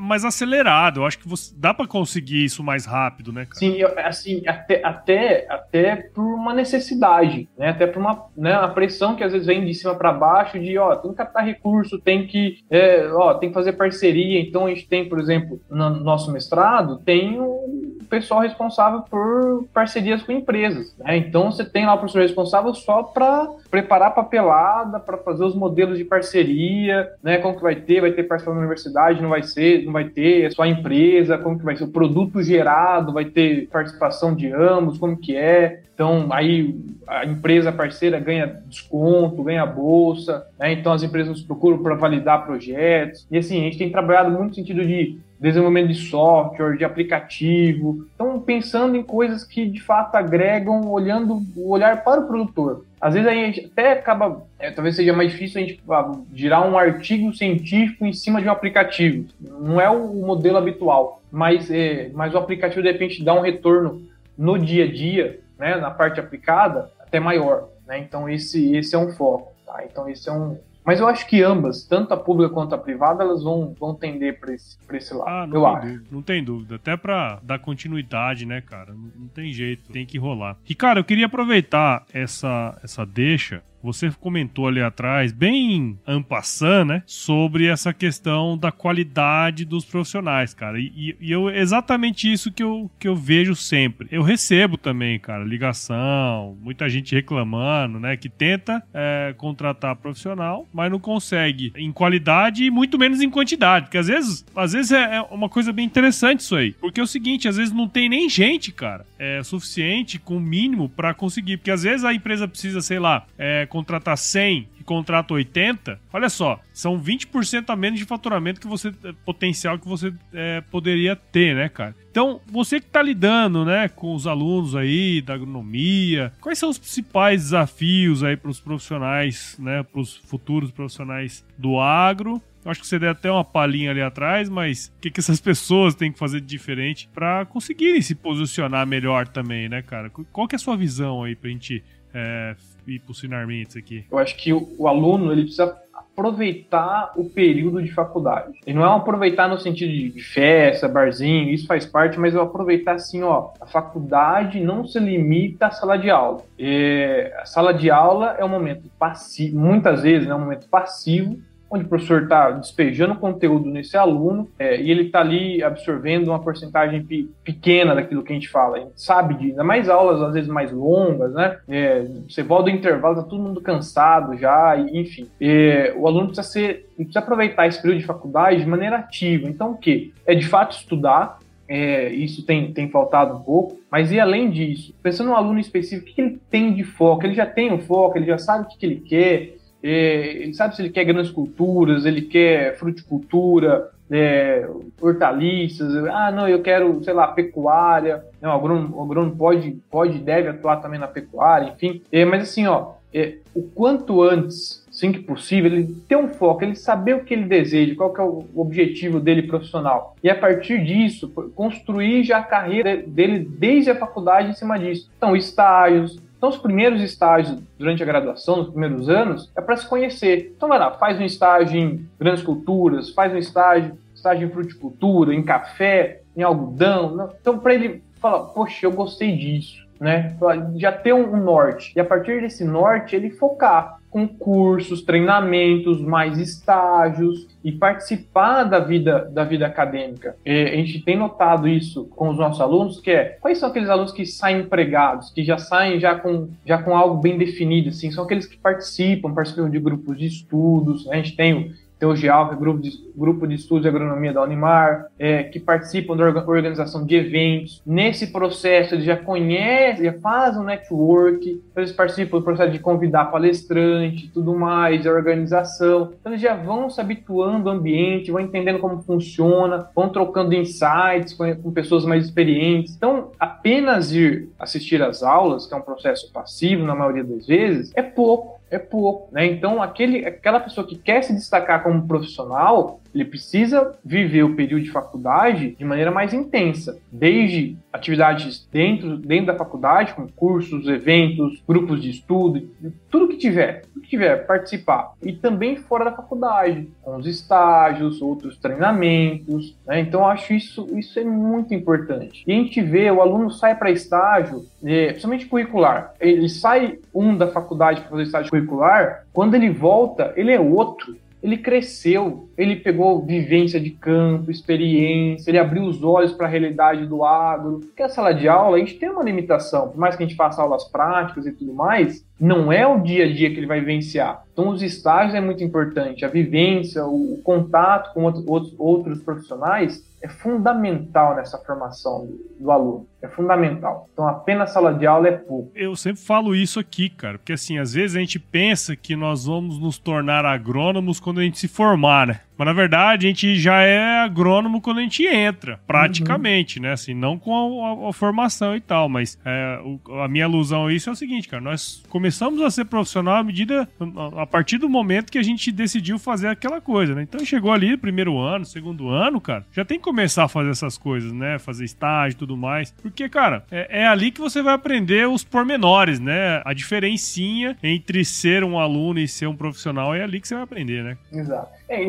mais acelerado. Eu acho que você, dá para conseguir isso mais rápido, né, cara? Sim, eu, assim, até, até, até por uma necessidade, né? Até por uma, né, uma pressão que às vezes vem de cima para baixo de, ó, tem que captar recurso, tem que, é, ó, tem que fazer parceria. Então a gente tem, por exemplo, no nosso mestrado, tem o pessoal responsável por parcerias com empresas, né? Então você tem lá o professor responsável só para preparar papelada, para fazer os modelos de parceria, né? Como que vai ter, vai ter participação da universidade, não vai ser, não vai ter, é só a empresa, como que vai ser o produto gerado, vai ter participação de ambos, como que é. Então, aí a empresa parceira ganha desconto, ganha bolsa, né? então as empresas nos procuram para validar projetos. E assim, a gente tem trabalhado muito no sentido de desenvolvimento de software, de aplicativo. Então, pensando em coisas que de fato agregam, olhando o olhar para o produtor. Às vezes a gente até acaba, é, talvez seja mais difícil a gente ah, girar um artigo científico em cima de um aplicativo. Não é o modelo habitual, mas, é, mas o aplicativo de repente dá um retorno no dia a dia, né, na parte aplicada, até maior. Né? Então esse, esse é um foco. Tá? Então esse é um, mas eu acho que ambas, tanto a pública quanto a privada, elas vão, vão tender para esse, pra esse lado. Ah, não eu tem acho. Dúvida, não tem dúvida. Até para dar continuidade, né, cara? Não, não, tem jeito. Tem que rolar. E, cara, eu queria aproveitar essa, essa deixa você comentou ali atrás, bem ampassando, né? Sobre essa questão da qualidade dos profissionais, cara. E, e eu exatamente isso que eu, que eu vejo sempre. Eu recebo também, cara, ligação, muita gente reclamando, né? Que tenta é, contratar profissional, mas não consegue em qualidade e muito menos em quantidade. Porque às vezes, às vezes é, é uma coisa bem interessante isso aí. Porque é o seguinte, às vezes não tem nem gente, cara, é suficiente com o mínimo para conseguir. Porque às vezes a empresa precisa, sei lá, é, contratar 100 e contrata 80, olha só, são 20% a menos de faturamento que você eh, potencial que você é, poderia ter, né, cara? Então, você que está lidando, né, com os alunos aí da agronomia, quais são os principais desafios aí para os profissionais, né, para os futuros profissionais do agro? Eu acho que você deu até uma palhinha ali atrás, mas o que, que essas (laughs) pessoas têm que fazer de diferente para conseguirem se posicionar melhor também, né, cara? Qual que é a sua visão aí para a gente é, ir pro Sinarmentes aqui? Eu acho que o, o, aluno ele precisa aproveitar o período de faculdade. E não é um aproveitar no sentido de festa, barzinho, isso faz parte, mas é aproveitar assim, ó, a faculdade não se limita à sala de aula. É, a sala de aula é um momento passivo, muitas vezes é um momento passivo onde o professor está despejando conteúdo nesse aluno é, e ele está ali absorvendo uma porcentagem pe pequena daquilo que a gente fala. A gente sabe de ainda mais aulas às vezes mais longas, né? É, você volta do intervalo, tá todo mundo cansado já, e, enfim. É, o aluno precisa ser, precisa aproveitar esse período de faculdade de maneira ativa. Então, o que? É de fato estudar, é, isso tem, tem faltado um pouco, mas e além disso, pensando no aluno específico, o que, que ele tem de foco? Ele já tem um foco, ele já sabe o que, que ele quer, ele sabe se ele quer grandes culturas, ele quer fruticultura, é, hortaliças, ah, não, eu quero, sei lá, pecuária, não, o agrônomo, o agrônomo pode, pode deve atuar também na pecuária, enfim, é, mas assim, ó, é, o quanto antes, assim que possível, ele ter um foco, ele saber o que ele deseja, qual que é o objetivo dele profissional, e a partir disso, construir já a carreira dele desde a faculdade em cima disso. Então, estágios, então, os primeiros estágios durante a graduação, nos primeiros anos, é para se conhecer. Então, vai lá, faz um estágio em grandes culturas, faz um estágio, estágio em fruticultura, em café, em algodão. Então, para ele falar, poxa, eu gostei disso, né? Já ter um, norte. E a partir desse norte, ele focar com cursos, treinamentos, mais estágios e participar da vida da vida acadêmica. E a gente tem notado isso com os nossos alunos, que é quais são aqueles alunos que saem empregados, que já saem já com já com algo bem definido, assim, são aqueles que participam, participam de grupos de estudos. A gente tem que é grupo de, grupo de estudos de agronomia da Unimar, é, que participam da organização de eventos. Nesse processo, eles já conhecem, já fazem um network, eles participam do processo de convidar palestrante, tudo mais, a organização. Então, eles já vão se habituando ao ambiente, vão entendendo como funciona, vão trocando insights com, com pessoas mais experientes. Então, apenas ir assistir às aulas, que é um processo passivo na maioria das vezes, é pouco é pouco, né? Então, aquele, aquela pessoa que quer se destacar como profissional, ele precisa viver o período de faculdade de maneira mais intensa, desde atividades dentro, dentro da faculdade, com cursos, eventos, grupos de estudo, tudo que tiver, tudo que tiver, participar. E também fora da faculdade, com os estágios, outros treinamentos. Né? Então, acho isso, isso é muito importante. E a gente vê, o aluno sai para estágio, é, principalmente curricular, ele sai um da faculdade para fazer estágio curricular, quando ele volta, ele é outro ele cresceu, ele pegou vivência de campo, experiência, ele abriu os olhos para a realidade do agro. Porque a sala de aula, a gente tem uma limitação, por mais que a gente faça aulas práticas e tudo mais, não é o dia a dia que ele vai vivenciar. Então, os estágios é muito importante, a vivência, o contato com outros, outros profissionais é fundamental nessa formação do, do, aluno. É fundamental. Então, apenas sala de aula é pouco. Eu sempre falo isso aqui, cara, porque assim, às vezes a gente pensa que nós vamos nos tornar agrônomos quando a gente se formar, né? Mas na verdade a gente já é agrônomo quando a gente entra, praticamente, uhum. né? Assim, não com a, a, a formação e tal, mas é, o, a minha alusão a isso é o seguinte, cara, nós começamos a ser profissional à medida, a partir do momento que a gente decidiu fazer aquela coisa, né? Então chegou ali, primeiro ano, segundo ano, cara, já tem que começar a fazer essas coisas, né? Fazer estágio e tudo mais, porque, cara, é, é ali que você vai aprender os pormenores, né? A diferencinha entre ser um aluno e ser um profissional é ali que você vai aprender, né? Exato. É,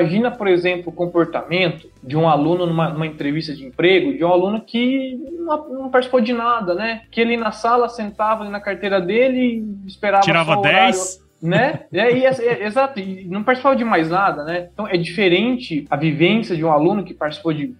imagina, por exemplo, o comportamento de um aluno numa, numa, entrevista de emprego, de um aluno que não, não, participou de nada, né? Que ele na sala sentava ali na carteira dele e esperava. Tirava 10 né? É, e, é, exato, e não participava de mais nada, né? Então é diferente a vivência de um aluno que participou de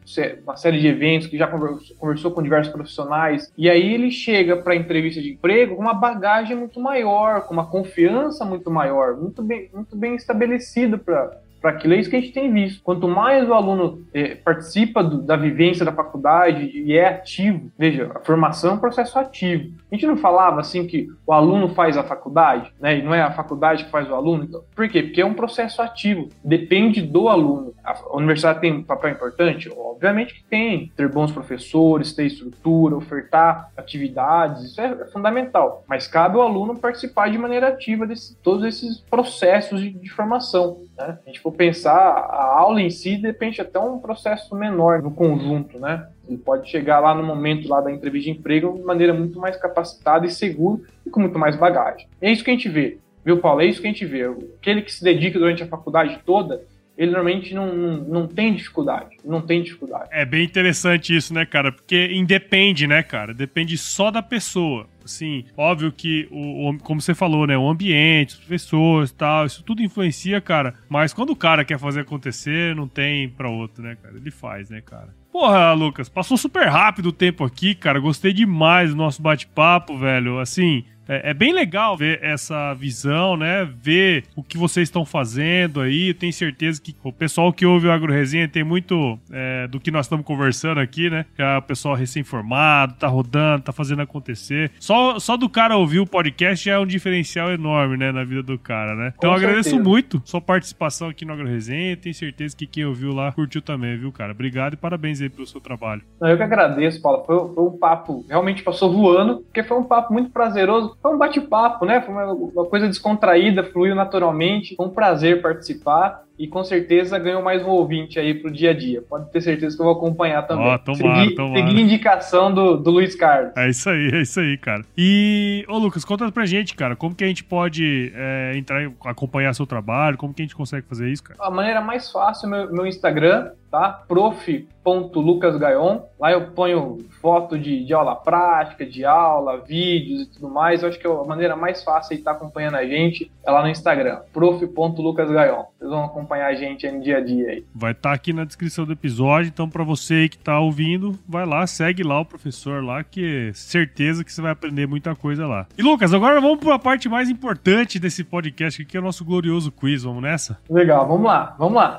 uma série de eventos, que já conversou, conversou com diversos profissionais, e aí ele chega para a entrevista de emprego com uma bagagem muito maior, com uma confiança muito maior, muito bem, muito bem estabelecido para para aquilo. É isso que a gente tem visto. Quanto mais o aluno é, participa do, da vivência da faculdade e é ativo, veja, a formação é um processo ativo. A gente não falava assim que o aluno faz a faculdade, né? E não é a faculdade que faz o aluno. Então, por quê? Porque é um processo ativo. Depende do aluno. A universidade tem um papel importante? Obviamente que tem. Ter bons professores, ter estrutura, ofertar atividades, isso é, fundamental. Mas cabe ao aluno participar de maneira ativa de todos esses processos de, de formação. Né? A gente for pensar, a aula em si depende até um processo menor no conjunto, né? Ele pode chegar lá no momento lá da entrevista de emprego de maneira muito mais capacitada e segura e com muito mais bagagem. É isso que a gente vê, viu, Paulo? É isso que a gente vê. Aquele que se dedica durante a faculdade toda, ele normalmente não, não, não, tem dificuldade. Não tem dificuldade. É bem interessante isso, né, cara? Porque independe, né, cara? Depende só da pessoa. Assim, óbvio que, o, o, como você falou, né? O ambiente, os professores tal, isso tudo influencia, cara. Mas quando o cara quer fazer acontecer, não tem pra outro, né, cara? Ele faz, né, cara? Porra, Lucas, passou super rápido o tempo aqui, cara. Gostei demais do nosso bate-papo, velho. Assim, é, é, bem legal ver essa visão, né? Ver o que vocês estão fazendo aí. Eu tenho certeza que o pessoal que ouve o Agro Resenha tem muito é, do que nós estamos conversando aqui, né? Que é o pessoal recém-formado, tá rodando, tá fazendo acontecer. Só, só do cara ouvir o podcast já é um diferencial enorme, né? Na vida do cara, né? Então eu agradeço muito sua participação aqui no Agro Resenha. Tenho certeza que quem ouviu lá curtiu também, viu, cara? Obrigado e parabéns aí pelo seu trabalho. Eu que agradeço, Paulo. Foi, foi um papo, realmente passou voando, porque foi um papo muito prazeroso foi um bate-papo, né? Foi uma, uma, coisa descontraída, fluiu naturalmente. Foi um prazer participar e com certeza ganhou mais um ouvinte aí pro dia a dia. Pode ter certeza que eu vou acompanhar também. Ó, tomara, seguir, tomara. seguir indicação do, do Luiz Carlos. É isso aí, é isso aí, cara. E, ô Lucas, conta pra gente, cara, como que a gente pode é, entrar acompanhar seu trabalho, como que a gente consegue fazer isso, cara? A maneira mais fácil é meu, meu Instagram, tá? prof.lucasgaion. Lá eu ponho foto de, de aula prática, de aula, vídeos e tudo mais. Eu acho que a maneira mais fácil de estar acompanhando a gente é lá no Instagram, prof.lucasgaion. Vocês vão acompanhar acompanhar a gente aí no dia a dia. Aí. Vai estar tá aqui na descrição do episódio, então para você aí que tá ouvindo, vai lá, segue lá o professor lá, que é certeza que você vai aprender muita coisa lá. E Lucas, agora vamos para a parte mais importante desse podcast, que é o nosso glorioso quiz. Vamos nessa? Legal, vamos lá, vamos lá.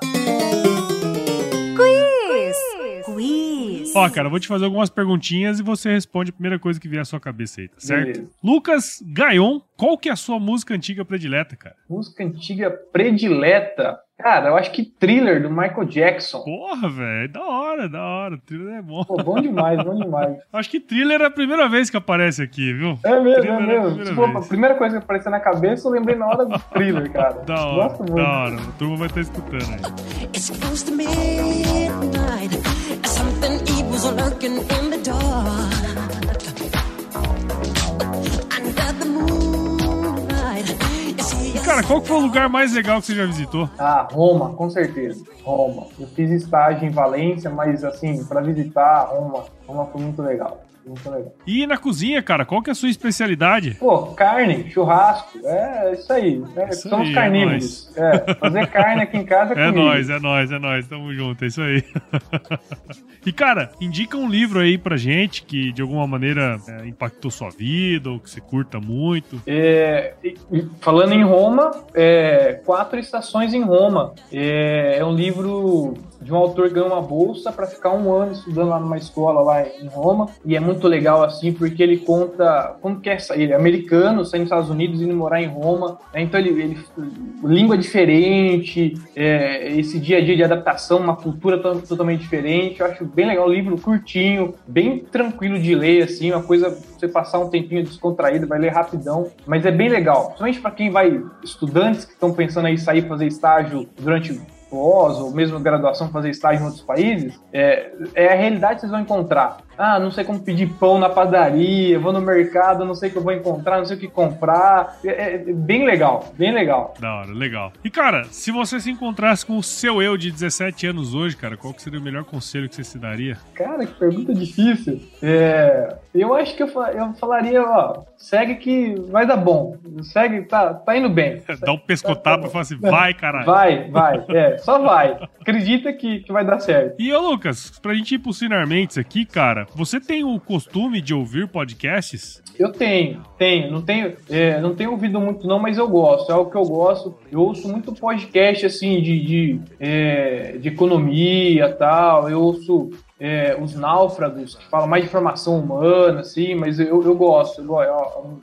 Ó, cara, vou te fazer algumas perguntinhas e você responde a primeira coisa que vier à sua cabeça aí, tá certo? Beleza. Lucas Gaion, qual que é a sua música antiga predileta, cara? Música antiga predileta? Cara, eu acho que Thriller do Michael Jackson. Porra, velho, da hora, da hora. Thriller é bom. Pô, bom demais, bom demais. (laughs) acho que Thriller é a primeira vez que aparece aqui, viu? É mesmo, thriller é mesmo. É a, tipo, a primeira coisa que apareceu na cabeça, eu lembrei na hora do Thriller, cara. Da hora, Gosto muito. Da hora, a turma vai estar escutando aí. It's close to midnight, something evil's lurking in the dark. Cara, qual foi o lugar mais legal que você já visitou? Ah, Roma, com certeza. Roma. Eu fiz estágio em Valência, mas assim, para visitar Roma, Roma foi muito legal. Muito legal. E na cozinha, cara, qual que é a sua especialidade? Pô, carne, churrasco, é isso aí. É, isso somos aí, é carnívoros. É, é, fazer (laughs) carne aqui em casa é É nóis, é nóis, é nóis. Tamo junto, é isso aí. (laughs) e, cara, indica um livro aí pra gente que de alguma maneira é, impactou sua vida ou que você curta muito. É, falando em Roma, é, Quatro Estações em Roma. É, é um livro de um autor que ganhou uma bolsa para ficar um ano estudando lá numa escola lá em Roma. E é muito legal assim, porque ele conta como que é ele é americano, saindo dos Estados Unidos, indo morar em Roma. Né? Então ele, ele língua diferente, é, esse dia a dia de adaptação, uma cultura totalmente diferente. Eu acho bem legal o livro, curtinho, bem tranquilo de ler, assim, uma coisa você passar um tempinho descontraído, vai ler rapidão, mas é bem legal. Principalmente para quem vai, estudantes que estão pensando aí sair fazer estágio durante pós ou mesmo graduação fazer estágio em outros países, é, é a realidade que vocês vão encontrar ah, não sei como pedir pão na padaria, vou no mercado, não sei o que eu vou encontrar, não sei o que comprar. É, é bem legal, bem legal. Da hora, legal. E cara, se você se encontrasse com o seu eu de 17 anos hoje, cara, qual que seria o melhor conselho que você se daria? Cara, que pergunta difícil. É, eu acho que eu, eu falaria, ó, segue que vai dar bom. Segue, tá, tá indo bem. (laughs) Dá um pescotapa tá, tá e fala assim, vai, caralho. Vai, vai, é, só vai. Acredita que, que vai dar certo. E, ô Lucas, pra gente ir pro Sinarmentes aqui, cara, você tem o costume de ouvir podcasts? Eu tenho, tenho. Não tenho, é, não tenho ouvido muito não, mas eu gosto. É algo que eu gosto. Eu ouço muito podcast, assim, de, de, é, de economia tal. Eu ouço é, os náufragos, que falam mais de formação humana, assim, mas eu, eu gosto. é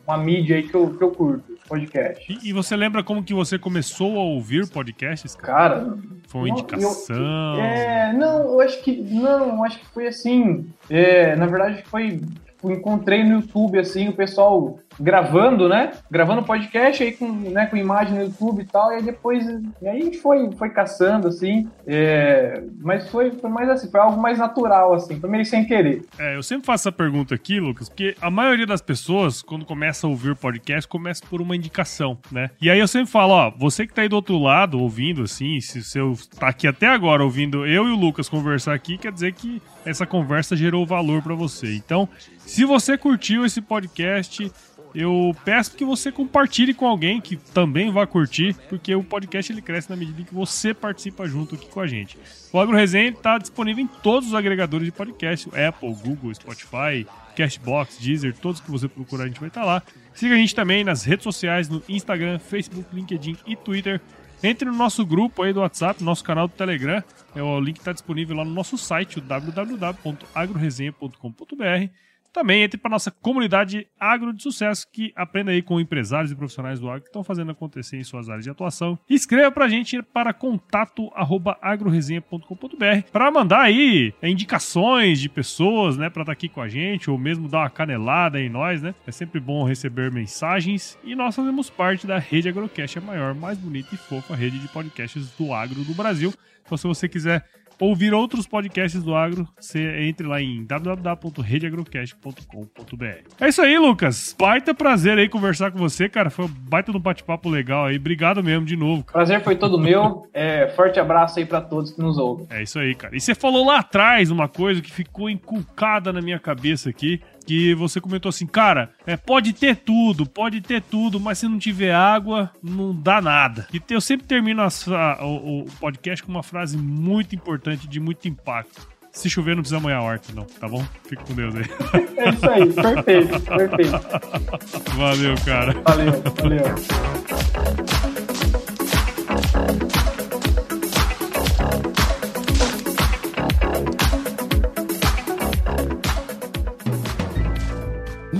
uma mídia aí que eu, que eu curto, podcast. E, e, você lembra como que você começou a ouvir podcasts? Cara, cara foi uma indicação? Eu, é, não, eu acho que não, acho que foi assim. É, na verdade, foi tipo, encontrei no YouTube assim o pessoal gravando, né? Gravando podcast aí com, né, com imagem no YouTube e tal, e aí depois e aí foi, foi caçando, assim. É, mas foi, foi mais assim, foi algo mais natural, assim, foi meio sem querer. É, eu sempre faço essa pergunta aqui, Lucas, porque a maioria das pessoas, quando começa a ouvir podcast, começa por uma indicação, né? E aí eu sempre falo, ó, você que tá aí do outro lado ouvindo, assim, se você tá aqui até agora ouvindo eu e o Lucas conversar aqui, quer dizer que essa conversa gerou valor para você. Então, se você curtiu esse podcast, eu peço que você compartilhe com alguém que também vai curtir, porque o podcast ele cresce na medida em que você participa junto aqui com a gente. O Agro Resenha está disponível em todos os agregadores de podcast, Apple, Google, Spotify, Castbox, Deezer, todos que você procurar a gente vai estar tá lá. Siga a gente também nas redes sociais, no Instagram, Facebook, LinkedIn e Twitter. Entre no nosso grupo aí do WhatsApp, nosso canal do Telegram. É, o link está disponível lá no nosso site, www.agroresenha.com.br. Também entre para nossa comunidade agro de sucesso, que aprenda aí com empresários e profissionais do agro que estão fazendo acontecer em suas áreas de atuação. Escreva para a gente para contato@agroresenha.com.br para mandar aí indicações de pessoas, né, para estar tá aqui com a gente ou mesmo dar uma canelada em nós, né? É sempre bom receber mensagens e nós fazemos parte da Rede Agrocast, a maior, mais bonita e fofa rede de podcasts do agro do Brasil. Então se você quiser ouvir outros podcasts do agro, você entre lá em www.redeagrocast.com.br. É isso aí, Lucas. Baita prazer aí conversar com você, cara. Foi um baita no bate-papo legal aí. Obrigado mesmo de novo. Cara. Prazer foi todo meu. É, forte abraço aí para todos que nos ouvem. É isso aí, cara. E você falou lá atrás uma coisa que ficou inculcada na minha cabeça aqui que você comentou assim, cara, é, pode ter tudo, pode ter tudo, mas se não tiver água, não dá nada. E eu sempre termino a, o, o podcast com uma frase muito importante, de muito impacto. Se chover, não precisa molhar a horta, não, tá bom? Fica com Deus aí. É isso aí, perfeito, perfeito. Valeu, cara. Valeu, valeu.